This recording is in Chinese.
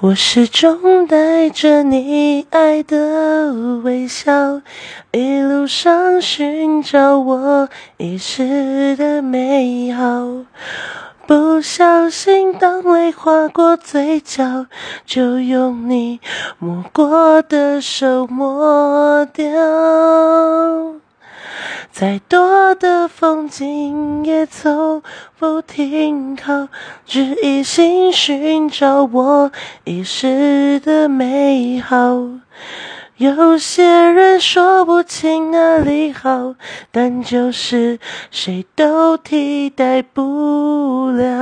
我始终带着你爱的微笑，一路上寻找我遗失的美好。不小心，当泪划过嘴角，就用你摸过的手抹掉。再多的风景也从不停靠，只一心寻找我遗失的美好。有些人说不清哪里好，但就是谁都替代不了。